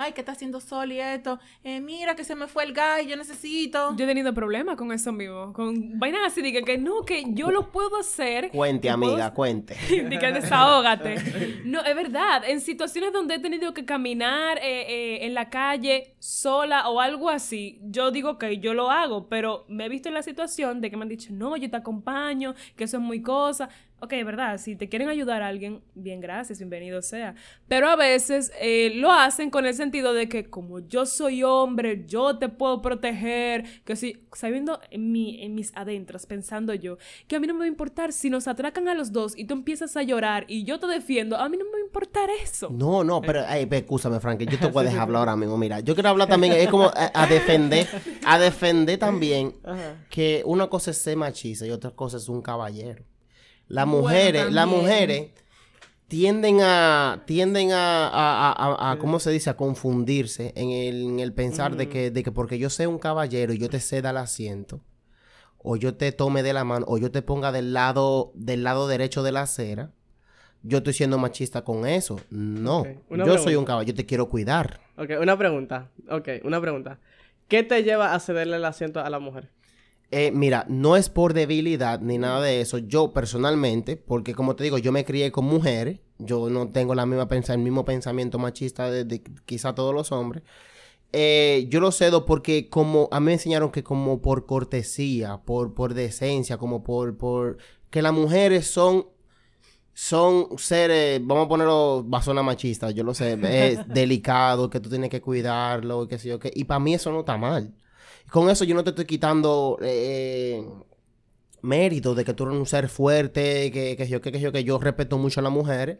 Ay, que está haciendo sol y esto. Eh, mira que se me fue el gallo, yo necesito. Yo he tenido problemas con eso mismo. Con vainas así de que, que no, que yo lo puedo hacer. Cuente, puedo amiga, cuente. de que desahógate. No, es verdad. En situaciones donde he tenido que caminar eh, eh, en la calle sola o algo así, yo digo que yo lo hago, pero me he visto en la situación de que me han dicho, no, yo te acompaño, que eso es muy cosa. Ok, verdad, si te quieren ayudar a alguien, bien, gracias, bienvenido sea. Pero a veces eh, lo hacen con el sentido de que como yo soy hombre, yo te puedo proteger, que si, sabiendo en, mi, en mis adentros, pensando yo, que a mí no me va a importar si nos atracan a los dos y tú empiezas a llorar y yo te defiendo, a mí no me va a importar eso. No, no, pero, ay, ve, escúchame, Frank, yo te voy a dejar hablar ahora mismo. Mira, yo quiero hablar también, es como a, a defender, a defender también Ajá. que una cosa es ser machista y otra cosa es un caballero. Las Bueno, mujeres, las mujeres tienden a, tienden a, a, a- ¿cómo se dice? A confundirse en el, en el pensar de, que, de que porque yo sea un caballero y yo te ceda el asiento, o yo te tome de la mano, o yo te ponga del lado, del lado derecho de la acera, yo estoy siendo machista con eso. No, yo soy un caballero, yo te quiero cuidar. Ok, una pregunta. Ok, una pregunta. ¿Qué te lleva a cederle el asiento a la mujer? Eh, mira, no es por debilidad ni nada de eso. Yo personalmente, porque como te digo, yo me crié con mujeres. Yo no tengo la misma pensa- el mismo pensamiento machista de, de quizá todos los hombres. eh, yo lo cedo porque como a mí me enseñaron que como por cortesía, por, por decencia, como por, por que las mujeres son son seres, vamos a ponerlo basona machista, yo lo sé, es delicado, que tú tienes que cuidarlo, y qué sé yo qué. Y para mí eso no está mal. Con eso yo no te estoy quitando eh, mérito de que tú eres un ser fuerte, que, yo que, yo que yo respeto mucho a las mujeres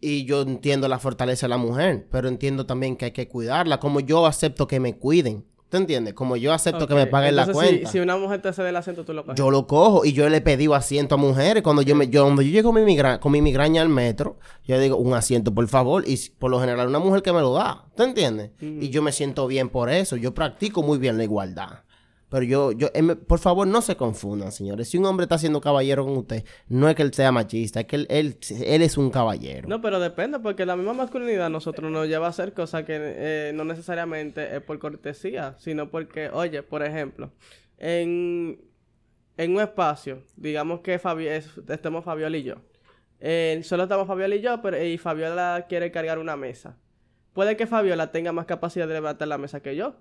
y yo entiendo la fortaleza de la mujer, pero entiendo también que hay que cuidarla, como yo acepto que me cuiden. ¿Tú entiendes? Como yo acepto que me paguen la cuenta. Si, si, una mujer te cede el asiento, tú lo coges. Yo lo cojo y yo le he pedido asiento a mujeres. Cuando yo me, yo, cuando yo llego con mi, migra, con mi migraña al metro, yo digo, un asiento, por favor. Y por lo general, una mujer que me lo da. ¿Tú entiendes? Y yo me siento bien por eso. Yo practico muy bien la igualdad. Pero yo, yo, em, por favor, no se confundan, señores. Si un hombre está siendo caballero con usted, no es que él sea machista, es que él, él, él es un caballero. No, pero depende, porque la misma masculinidad nosotros nos lleva a hacer cosas que eh, no necesariamente es por cortesía, sino porque, oye, por ejemplo, en, en un espacio, digamos que Fabi estemos Fabiola y yo. Eh, solo estamos Fabiola y yo, pero y Fabiola quiere cargar una mesa. Puede que Fabiola tenga más capacidad de levantar la mesa que yo.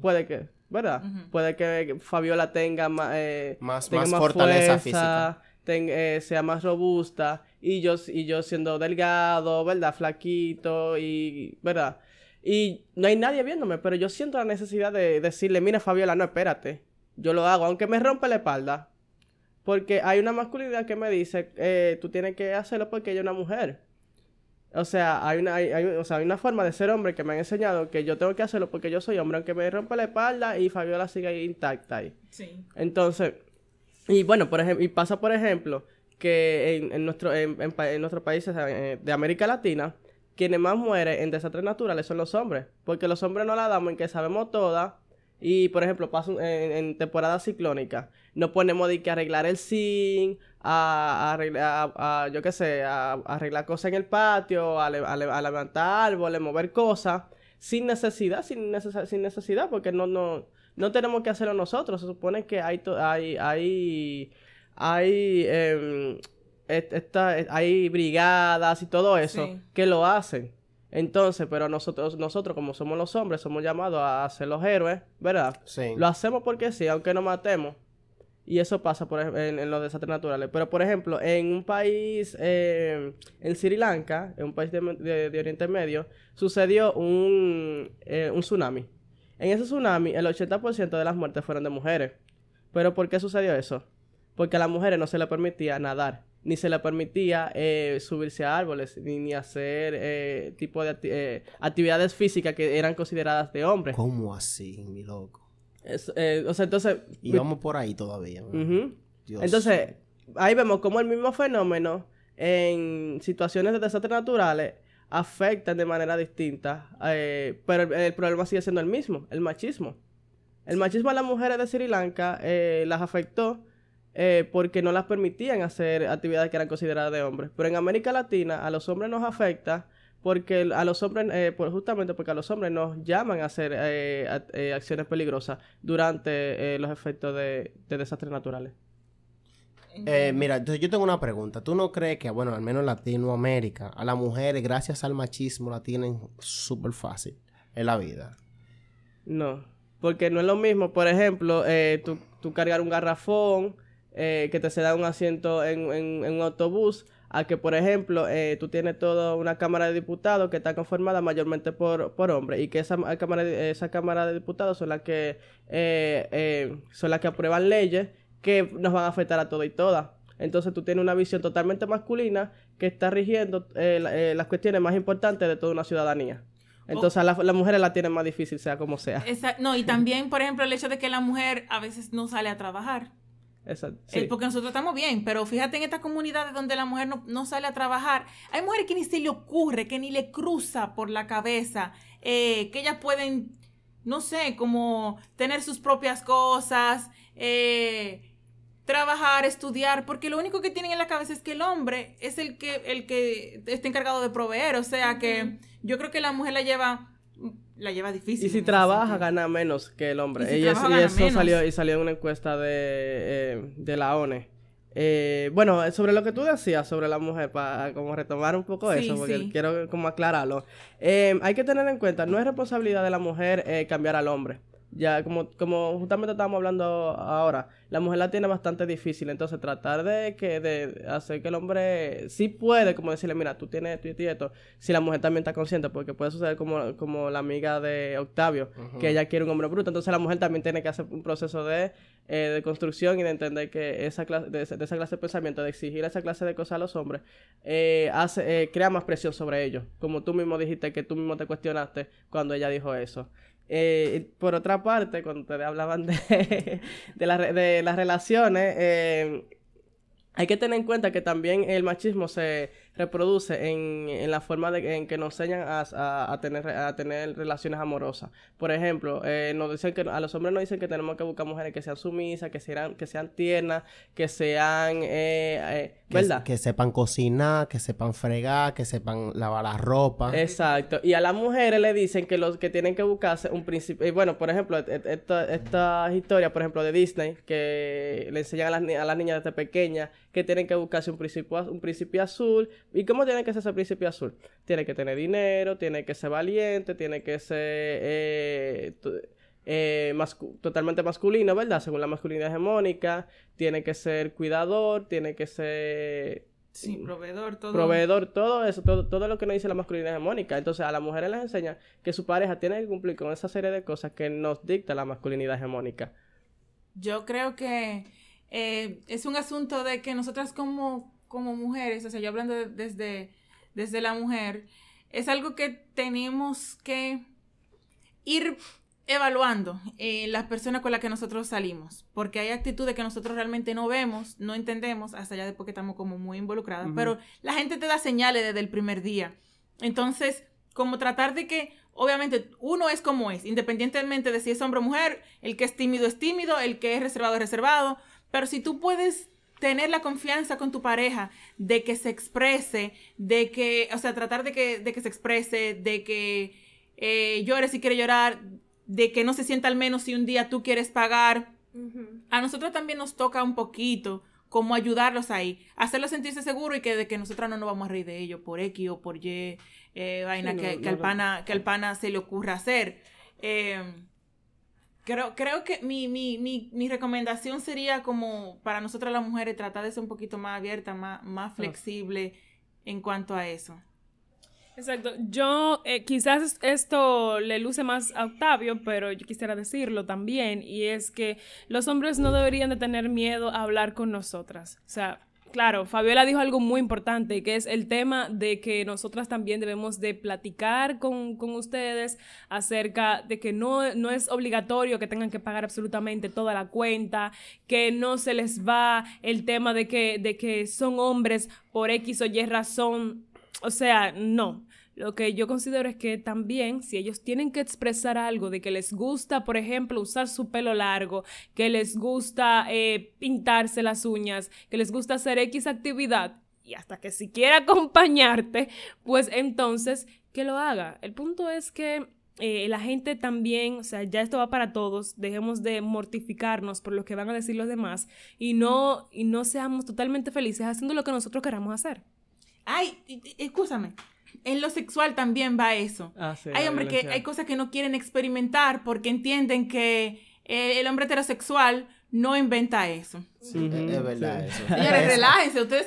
Puede que, ¿verdad? Puede que Fabiola tenga eh, más, más, fortaleza física. Eh, sea más robusta y yo, y yo siendo delgado, ¿verdad? Flaquito y, ¿verdad? Y no hay nadie viéndome, pero yo siento la necesidad de decirle, mira Fabiola, no, espérate, yo lo hago, aunque me rompe la espalda. Porque hay una masculinidad que me dice, eh, tú tienes que hacerlo porque ella es una mujer. O sea, hay una, hay, o sea, hay una forma de ser hombre que me han enseñado que yo tengo que hacerlo porque yo soy hombre, aunque me rompa la espalda y Fabiola sigue intacta ahí. Sí. Entonces, y bueno, por ejemplo, y pasa por ejemplo que en, en nuestro, en, en, nuestros países eh, de América Latina, quienes más mueren en desastres naturales son los hombres, porque los hombres no la damos en que sabemos todas y, por ejemplo, pasa en, en temporada ciclónica, no ponemos de que arreglar el zinc, a, arreglar, a, yo qué sé, a, arreglar cosas en el patio, a, levantar árboles, mover cosas, sin necesidad, sin, sin necesidad, porque no, no, no tenemos que hacerlo nosotros. Se supone que hay, hay, hay, hay, eh, esta, hay brigadas y todo eso que lo hacen. Entonces, pero nosotros, nosotros como somos los hombres, somos llamados a ser los héroes, ¿verdad? Sí. Lo hacemos porque sí, aunque nos matemos. Y eso pasa por, en, los desastres naturales. Pero, por ejemplo, en un país, eh, en Sri Lanka, en un país de, Oriente Medio, sucedió un, eh, un tsunami. En ese tsunami, el 80% de las muertes fueron de mujeres. ¿Pero por qué sucedió eso? Porque a las mujeres no se les permitía nadar, ni se les permitía eh, subirse a árboles, ni, ni hacer tipo de actividades físicas que eran consideradas de hombres. ¿Cómo así, mi loco? Eh, o sea, entonces... Y vamos por ahí todavía. Entonces, ahí vemos cómo el mismo fenómeno en situaciones de desastres naturales afectan de manera distinta, eh, pero el, problema sigue siendo el mismo, el machismo. El machismo a las mujeres de Sri Lanka eh, las afectó porque no las permitían hacer actividades que eran consideradas de hombres. Pero en América Latina a los hombres nos afecta porque a los hombres, eh, pues justamente porque a los hombres nos llaman a hacer eh, eh, acciones peligrosas durante los efectos de, desastres naturales. mira, entonces yo tengo una pregunta. ¿Tú no crees que, bueno, al menos en Latinoamérica, a las mujeres, gracias al machismo, la tienen súper fácil en la vida? No, porque no es lo mismo, por ejemplo, tú, tú, cargar un garrafón, que te se da un asiento en, en un autobús, a que, por ejemplo, eh, tú tienes toda una Cámara de Diputados que está conformada mayormente por, por hombres y que esa cámara, de, esa cámara de Diputados son las que eh, eh, son las que aprueban leyes que nos van a afectar a todo y todas. Entonces tú tienes una visión totalmente masculina que está rigiendo las cuestiones más importantes de toda una ciudadanía. Entonces, las mujeres la tienen más difícil, sea como sea. no, y también, por ejemplo, el hecho de que la mujer a veces no sale a trabajar. Exacto. Eh, porque nosotros estamos bien, pero fíjate en estas comunidades donde la mujer no, sale a trabajar, hay mujeres que ni se le ocurre, que ni le cruza por la cabeza, eh, que ellas pueden, no sé, como tener sus propias cosas, eh, trabajar, estudiar, porque lo único que tienen en la cabeza es que el hombre es el que, el que está encargado de proveer, o sea que yo creo que la mujer la lleva la lleva difícil. Y si trabaja, gana menos que el hombre. Y, eso salió, y salió en una encuesta de, eh, de la ONE. Eh, bueno, sobre lo que tú decías sobre la mujer, para como retomar un poco Sí, eso, porque sí. quiero como aclararlo. Eh, hay que tener en cuenta, no es responsabilidad de la mujer eh, cambiar al hombre. Ya, como, como justamente estábamos hablando ahora, la mujer la tiene bastante difícil, entonces tratar de que de hacer que el hombre sí puede, como decirle, mira, tú tienes esto y esto si la mujer también está consciente, porque puede suceder como, como la amiga de Octavio, que ella quiere un hombre bruto, entonces la mujer también tiene que hacer un proceso de, eh, de construcción y de entender que esa clase, de, esa- de esa clase de pensamiento, de exigir esa clase de cosas a los hombres, eh, hace, eh, crea más presión sobre ellos, como tú mismo dijiste que tú mismo te cuestionaste cuando ella dijo eso. Eh, por otra parte, cuando ustedes hablaban de, de, de las relaciones, eh, hay que tener en cuenta que también el machismo se reproduce en, en la forma de, en que nos enseñan a, a- a tener, a tener relaciones amorosas. Por ejemplo, eh, nos dicen que a los hombres nos dicen que tenemos que buscar mujeres que sean sumisas, que sean, que sean tiernas, que sean, eh, eh, Que, ¿verdad? que sepan cocinar, que sepan fregar, que sepan lavar la ropa. Exacto. Y a las mujeres le dicen que los que tienen que buscarse un príncipe. Y bueno, por ejemplo, esta, esta historia, por ejemplo, de Disney, que le enseñan a las, a las niñas desde pequeñas que tienen que buscarse un príncipe, un príncipe azul. ¿Y cómo tiene que ser ese príncipe azul? Tiene que tener dinero, tiene que ser valiente, tiene que ser eh, eh, mascu- totalmente masculino, ¿verdad? Según la masculinidad hegemónica. Tiene que ser cuidador, tiene que ser Sí, proveedor, todo. proveedor, todo eso, todo, todo lo que nos dice la masculinidad hegemónica. Entonces a las mujeres les enseña que su pareja tiene que cumplir con esa serie de cosas que nos dicta la masculinidad hegemónica. Yo creo que eh, es un asunto de que nosotras como, como mujeres, o sea, yo hablando de- desde, desde la mujer, es algo que tenemos que ir evaluando en las personas con las que nosotros salimos, porque hay actitudes que nosotros realmente no vemos, no entendemos, hasta ya después que estamos como muy involucradas, pero la gente te da señales desde el primer día. Entonces, como tratar de que, obviamente, uno es como es, independientemente de si es hombre o mujer, el que es tímido es tímido, el que es reservado es reservado, pero si tú puedes tener la confianza con tu pareja de que se exprese, de que, o sea, tratar de que, de que se exprese, de que eh, llore si quiere llorar, de que no se sienta al menos si un día tú quieres pagar, a nosotros también nos toca un poquito como ayudarlos ahí, hacerlos sentirse seguros y que de que nosotras no nos vamos a reír de ellos por X o por Y, eh, vaina Sí, no, que, no que al pana, que al pana se le ocurra hacer. Eh, creo, creo que mi, mi, mi, mi recomendación sería como para nosotras las mujeres tratar de ser un poquito más abierta, más, más flexible en cuanto a eso. Exacto. Yo, eh, quizás esto le luce más a Octavio, pero yo quisiera decirlo también, y es que los hombres no deberían de tener miedo a hablar con nosotras. O sea, claro, Fabiola dijo algo muy importante, que es el tema de que nosotras también debemos de platicar con, con ustedes acerca de que no, no es obligatorio que tengan que pagar absolutamente toda la cuenta, que no se les va el tema de que, de que son hombres por X o Y razón. O sea, no. Lo que yo considero es que también si ellos tienen que expresar algo de que les gusta, por ejemplo, usar su pelo largo, que les gusta eh, pintarse las uñas, que les gusta hacer X actividad y hasta que si quiere acompañarte, pues entonces que lo haga. El punto es que eh, la gente también, o sea, ya esto va para todos, dejemos de mortificarnos por lo que van a decir los demás y no, y no seamos totalmente felices haciendo lo que nosotros queramos hacer. Ay, escúchame. En lo sexual también va eso. Ah, sí, hay hombres que hay cosas que no quieren experimentar porque entienden que eh, el hombre heterosexual no inventa eso. Sí, es, es verdad sí. eso. Señores, relájense. Ustedes,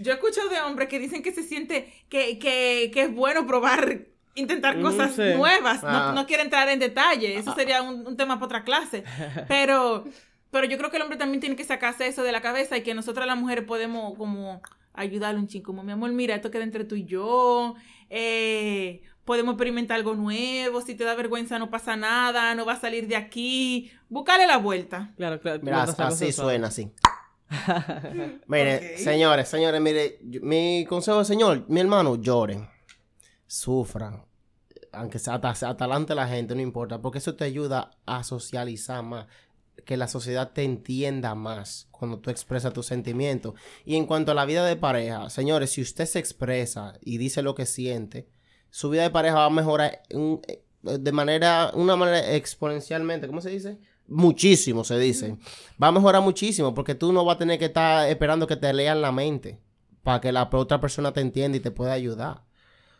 yo he escuchado de hombres que dicen que se siente que, que, que es bueno probar, intentar Ujú, cosas sí. nuevas. No, Ah. no quiero entrar en detalle. Eso sería un, un tema para otra clase. Pero, pero yo creo que el hombre también tiene que sacarse eso de la cabeza y que nosotras las mujeres podemos como ayudarle un chico. Como mi amor, mira, esto queda entre tú y yo. Eh, podemos experimentar algo nuevo. Si te da vergüenza, no pasa nada. No va a salir de aquí. Búscale la vuelta. Claro, claro. Mira, así suena, así. Mire, señores, señores, mire, yo- mi consejo, señor, mi hermano, lloren, sufran, aunque sea hasta, hasta adelante la gente, no importa, porque eso te ayuda a socializar más, que la sociedad te entienda más cuando tú expresas tus sentimientos. Y en cuanto a la vida de pareja, señores, si usted se expresa y dice lo que siente, su vida de pareja va a mejorar un- eh, de manera, una manera exponencialmente, ¿cómo se dice? muchísimo, se dice. Va a mejorar muchísimo porque tú no vas a tener que estar esperando que te lean la mente para que la otra persona te entienda y te pueda ayudar.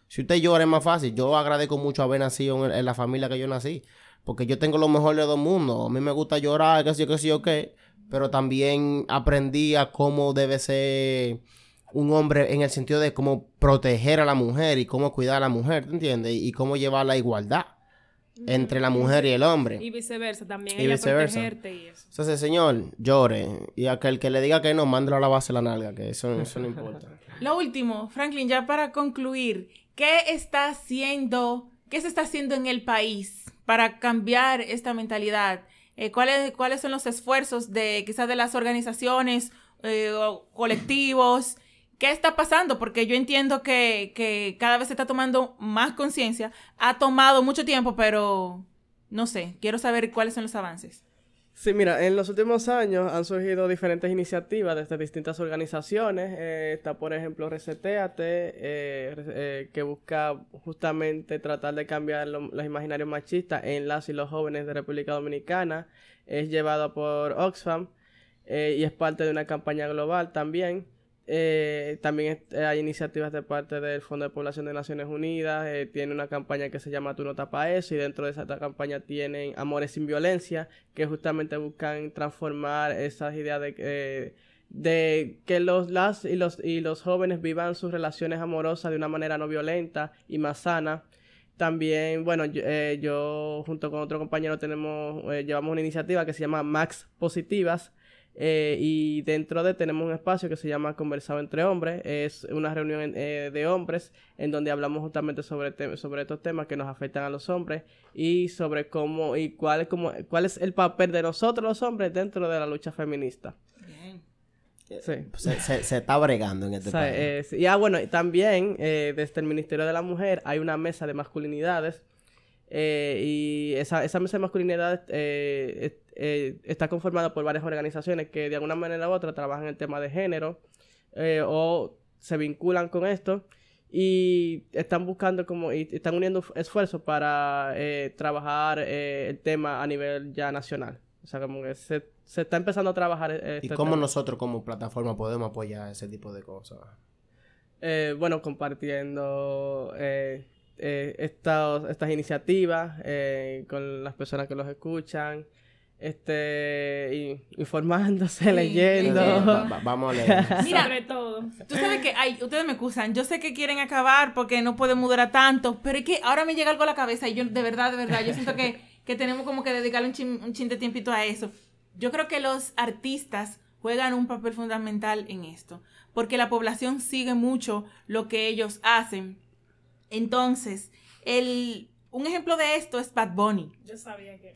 Si usted llora es más fácil. Yo agradezco mucho haber nacido en, la familia que yo nací. Porque yo tengo lo mejor de dos mundos. A mí me gusta llorar, qué sé yo, qué sé yo, qué. Pero también aprendí a cómo debe ser un hombre en el sentido de cómo proteger a la mujer y cómo cuidar a la mujer, ¿te entiendes? Y cómo llevar la igualdad entre la mujer y el hombre. Y viceversa, también y viceversa. protegerte y eso. Entonces, señor, llore. Y aquel que le diga que no, mándelo a la base la nalga, que eso, eso no importa. Lo último, Franklin, ya para concluir, ¿Qué está haciendo, qué se está haciendo en el país para cambiar esta mentalidad? Eh, ¿cuáles, ¿Cuáles son los esfuerzos de quizás de las organizaciones eh, o colectivos? ¿Qué está pasando? Porque yo entiendo que, que cada vez se está tomando más conciencia. Ha tomado mucho tiempo, pero no sé, quiero saber cuáles son los avances. Sí, mira, en los últimos años han surgido diferentes iniciativas desde distintas organizaciones. Eh, está, por ejemplo, Reseteate, eh, eh, que busca justamente tratar de cambiar los imaginarios machistas en las y los jóvenes de República Dominicana. Es llevado por Oxfam y es parte de una campaña global también. Eh, también eh, hay iniciativas de parte del Fondo de Población de Naciones Unidas, eh, tiene una campaña que se llama Tú no tapa eso y dentro de esa campaña tienen Amores sin Violencia, que justamente buscan transformar esas ideas de, de que los, las y los, y los jóvenes vivan sus relaciones amorosas de una manera no violenta y más sana. También, bueno, yo, yo junto con otro compañero tenemos, llevamos una iniciativa que se llama Max Positivas, eh, y dentro de tenemos un espacio que se llama Conversado entre Hombres. Es una reunión eh, de hombres en donde hablamos justamente sobre, sobre estos temas que nos afectan a los hombres y sobre cómo y cuál, cómo, cuál es el papel de nosotros los hombres dentro de la lucha feminista. Bien. Sí. Se, se, está bregando en este país. y ah, bueno, también eh, desde el Ministerio de la Mujer hay una mesa de masculinidades y esa, esa mesa de masculinidades eh, eh, está conformada por varias organizaciones que de alguna manera u otra trabajan el tema de género eh, o se vinculan con esto y están buscando como y están uniendo esfuerzos para eh, trabajar el tema a nivel ya nacional. O sea, como que se, está empezando a trabajar. Este ¿Y cómo nosotros como plataforma podemos apoyar ese tipo de cosas? bueno, compartiendo estas iniciativas con las personas que los escuchan este informándose, leyendo. vamos a leer. Mira, sobre todo. Tú sabes que ay, ustedes me excusan, yo sé que quieren acabar porque no podemos durar tanto, pero es que ahora me llega algo a la cabeza y yo de verdad, de verdad, yo siento que, que tenemos como que dedicarle un chin, un chin de tiempito a eso. Yo creo que los artistas juegan un papel fundamental en esto, porque la población sigue mucho lo que ellos hacen. Entonces, el un ejemplo de esto es Bad Bunny. Yo sabía que.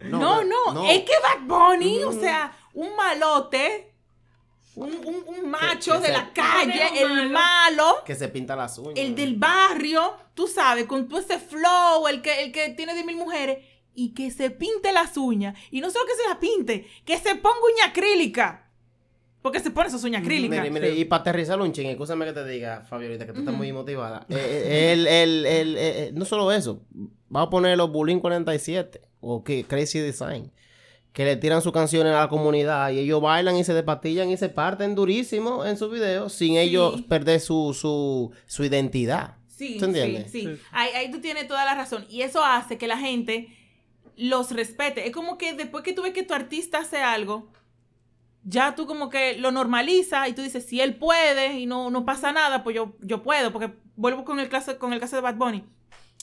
no, no, es que Bad Bunny, o sea, un malote, un, macho de la calle, el malo. Que se pinta las uñas. El del barrio, tú sabes, con todo ese flow, el que, el que tiene de mil mujeres, y que se pinte las uñas. Y no solo que se las pinte, que se ponga uña acrílica. Porque se pone sus uñas acrílicas. Mire, mire, y para aterrizar un ching, escúchame que te diga, Fabiolita, que tú estás muy motivada. Eh, el, el, eh, no solo eso, va a poner los Bullying 47 o que Crazy Design, que le tiran sus canciones a la comunidad y ellos bailan y se despatillan y se parten durísimo en sus videos sin ellos perder su, su, su identidad. Sí, sí, sí. Ahí, ahí tú tienes toda la razón. Y eso hace que la gente los respete. Es como que después que tú ves que tu artista hace algo ya tú como que lo normalizas y tú dices, si él puede y no, no pasa nada, pues yo, yo puedo, porque vuelvo con el, caso, con el caso de Bad Bunny.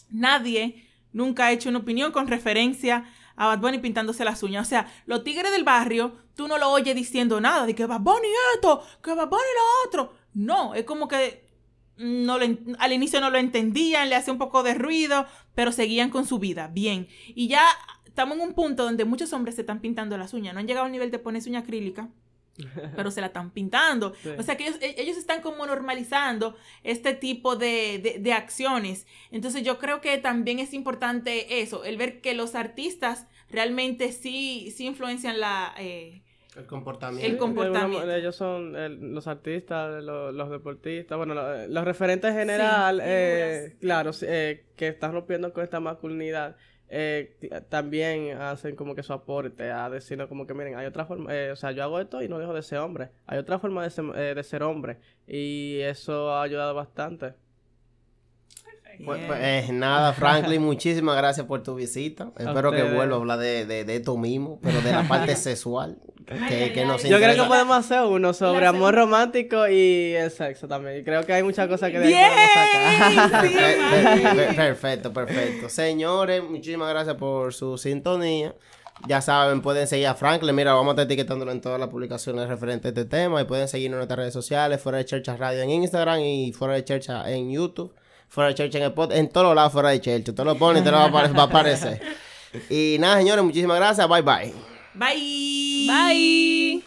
Nadie nunca ha hecho una opinión con referencia a Bad Bunny pintándose las uñas. O sea, los tigres del barrio, tú no lo oyes diciendo nada, de que Bad Bunny esto, que Bad Bunny lo otro. No, es como que no al inicio no lo entendían, le hacía un poco de ruido, pero seguían con su vida, bien. Y ya estamos en un punto donde muchos hombres se están pintando las uñas. No han llegado al nivel de ponerse uña acrílica, pero se la están pintando. O sea que e, ellos, están como normalizando este tipo de, acciones. Entonces yo creo que también es importante eso, el ver que los artistas realmente sí, sí influencian la, eh, El comportamiento. El De alguna comportamiento. manera, Ellos son el- los artistas, lo- los, deportistas, bueno, lo- los referentes en general, Sí, eh, claro, eh, que están rompiendo con esta masculinidad, eh, también hacen como que su aporte a decirnos como que miren, hay otra forma, eh, o sea, yo hago esto y no dejo de ser hombre, hay otra forma de ser, eh, de ser hombre y eso ha ayudado bastante. Pues, pues, eh, nada, Franklin, muchísimas gracias por tu visita. Espero que vuelva a hablar de, de, de esto mismo, pero de la parte sexual. Que, que nos Yo creo que podemos hacer uno sobre La amor romántico y el sexo también. Creo que hay muchas cosas que de ahí podemos sacar. Sí, Per- per- Mari. per- Perfecto, perfecto. Señores, muchísimas gracias por su sintonía. Ya saben, pueden seguir a Franklin. Mira, vamos a estar etiquetándolo en todas las publicaciones referentes a este tema. Y pueden seguirnos en nuestras redes sociales, Fuera de Church Radio en Instagram y Fuera de Church en YouTube. Fuera de Church en el pod, en todos los lados Fuera de Church. Usted lo pone y te lo va a apare- va a aparecer. Y nada, señores, muchísimas gracias. Bye, bye. Bye. Bye.